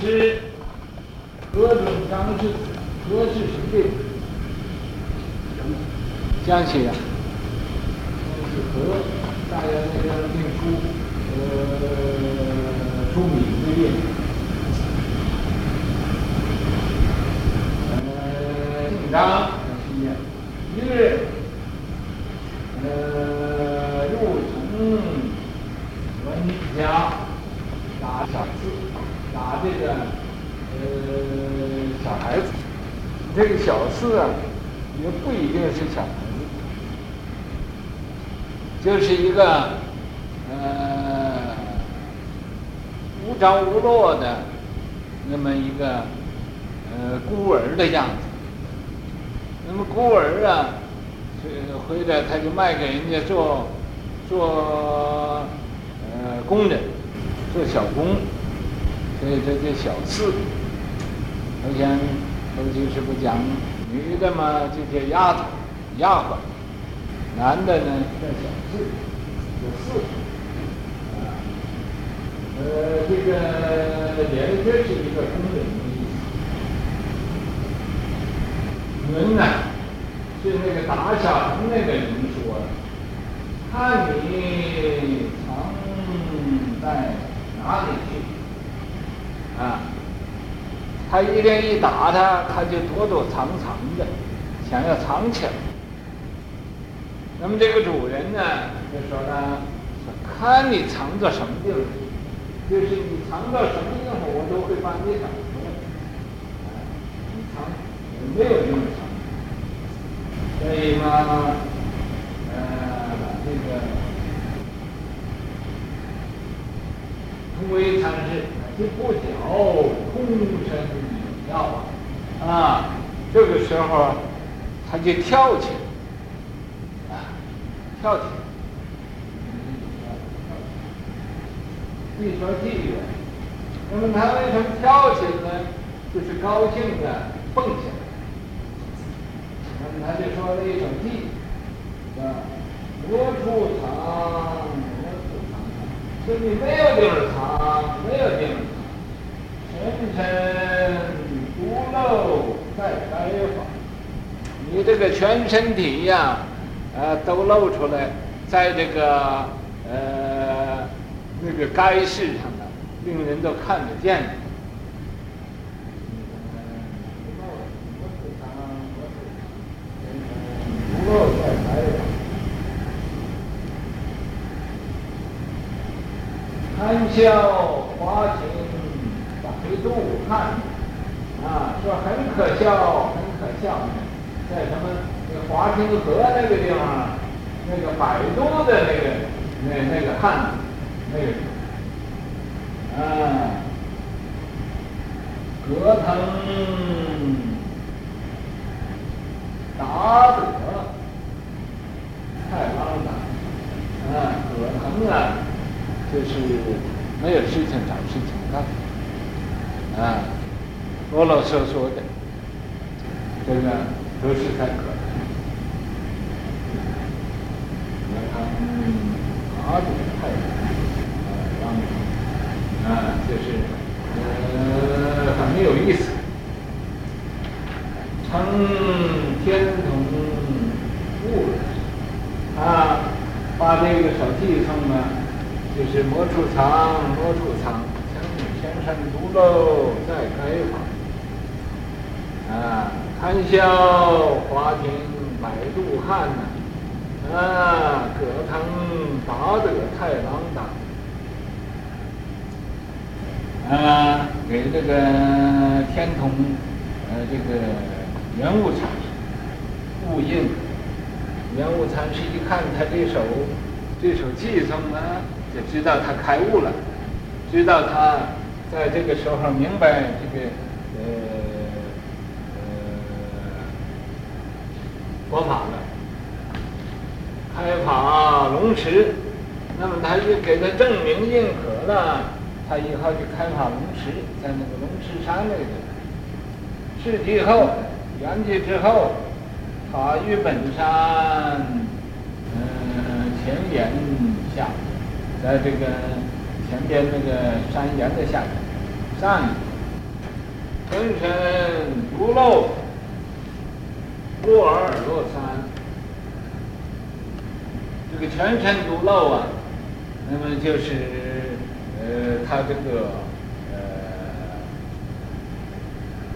是何准张氏，何氏谁的？江西呀，是何，大家那个念书，呃，出名的人，呃，姓张，姓叶，一日，呃，入城文家打小四，打这个呃小孩子，这个小四啊，也不一定是小孩子。就是一个，呃，无着无落的，那么一个，呃，孤儿的样子。那么孤儿啊，回来他就卖给人家做，做，呃，工人，做小工，所以这叫小四。好像过去是不讲，女的嘛就叫丫头、丫鬟。男的呢叫小四，有四，呃，这个连接是一个工人的意思。人呢，是那个打小城那个人说的，看你藏在哪里去，啊，他一连一打他，他就躲躲藏藏的，想要藏起来。那么这个主人呢，就说呢，看你藏到什么地方，就是你藏到什么地方，我都会把你打出来。你藏没有用藏，所以嘛，呃，这个同为禅师，就不久空身有药啊，这个时候他就跳起来。跳起来，一说偈语，那么他为什么跳起来？就是高兴的蹦起来。那么他就说了一首地，啊，莫处藏，莫处藏，说你没有地儿藏，没有病，全身独露在该房，你这个全身体呀。呃，都露出来，在这个呃那个街市上的，令人都看得见。笑华庭百度汉，啊，说很可笑，很可笑，在什么？华清河那个地方，那个百度的那个那那个汉，那个，啊，葛藤达德太郎的，啊，葛藤啊，就是没有事情找事情干，啊，啰啰嗦嗦的，这个都是在葛。阿底太阳，啊，啊，就是，呃，很有意思。称天童物，啊，把这个小偈送呢，就是莫处藏，莫处藏，请你全身独露在该房，啊，谈笑华亭百度汉呐。啊，葛藤达德太郎当，啊，给这个天童，呃，这个圆悟禅师悟印，圆悟禅师一看他这首这首偈颂呢，就知道他开悟了，知道他在这个时候明白这个呃呃佛法了。开法龙池，那么他就给他证明认可了，他以后就开法龙池，在那个龙池山那个地方。事继后，圆寂之后，法于本山，嗯、前岩下，在这个前边那个山岩的下面，山庚辰独漏，落二落三。这个权辰独漏啊，那么就是呃，他这个呃，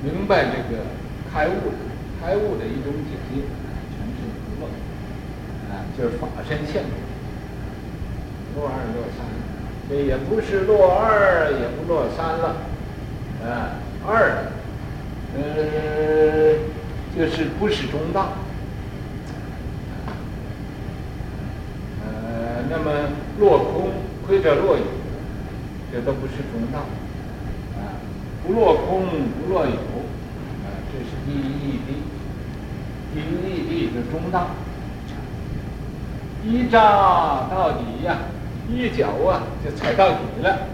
明白这个开悟，开悟的一种境界，权辰独漏，啊，就是法身现。落二落三，这也不是落二，也不落三了，啊，二，呃，就是不是中道，呃，那么落空或者落有，这都不是中道，啊，不落空不落有，啊，这是第一义谛，第一义谛是中道，依扎到底呀。一脚啊，就踩到底了。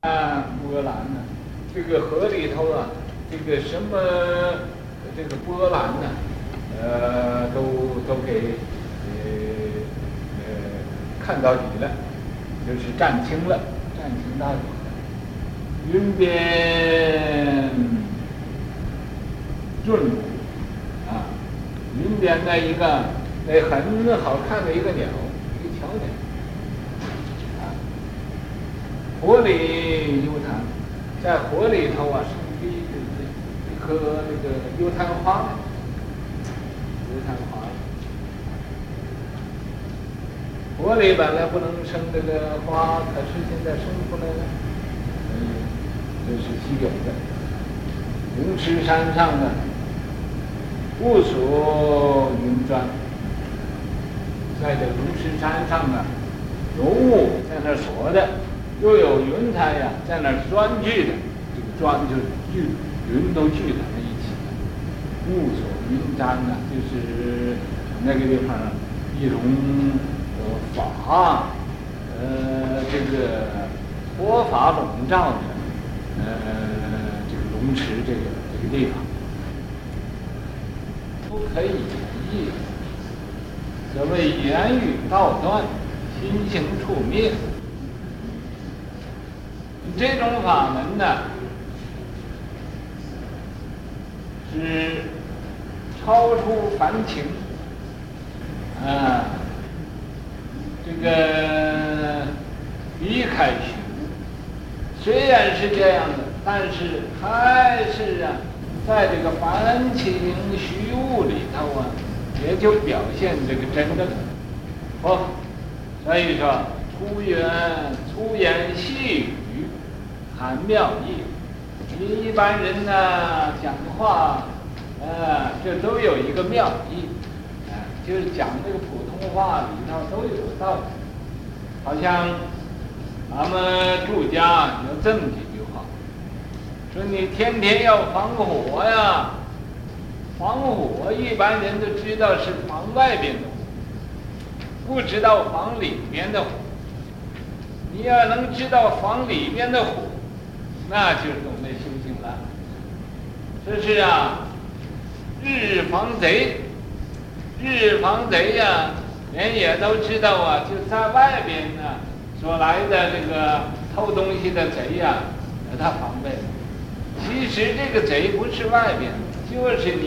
啊，波澜呢？这个河里头啊，这个什么，这个波澜呢？呃，都都给呃呃看到底了，就是占清了，占清到底了。云边润物啊，云边的一个那很好看的一个鸟，一个小鸟。火里幽檀，在火里头啊，生的一一颗那个幽檀花，幽檀花。火里本来不能生这个花，可是现在生出来了，这是稀有的。龙池山上的雾锁云转，在这龙池山上啊，浓雾在那锁的。又有云彩呀，在那儿专聚的，这个专就是聚，云都聚在了一起。雾锁云张啊，就是那个地方一种法，呃，这个佛法笼罩的，呃，这个龙池这个这个地方，不可以言喻，所谓言语道断，心行处灭。这种法门呢，是超出凡情，啊，这个离开虚。虽然是这样的，但是还是啊，在这个凡情虚物里头啊，也就表现这个真正的佛法。所以说，粗言粗言细语。谈妙意，你一般人呢讲话，呃，这都有一个妙意，啊、呃，就是讲这个普通话里头都有道理。好像咱们住家有这么几句话，说你天天要防火呀，防火一般人都知道是防外边的火，不知道防里边的火。你要能知道防里边的火。那就是懂得修行了。这是啊，日防贼，日防贼呀、人也都知道啊，就在外边呢，所来的这个偷东西的贼呀、啊，他防备。其实这个贼不是外边，就是你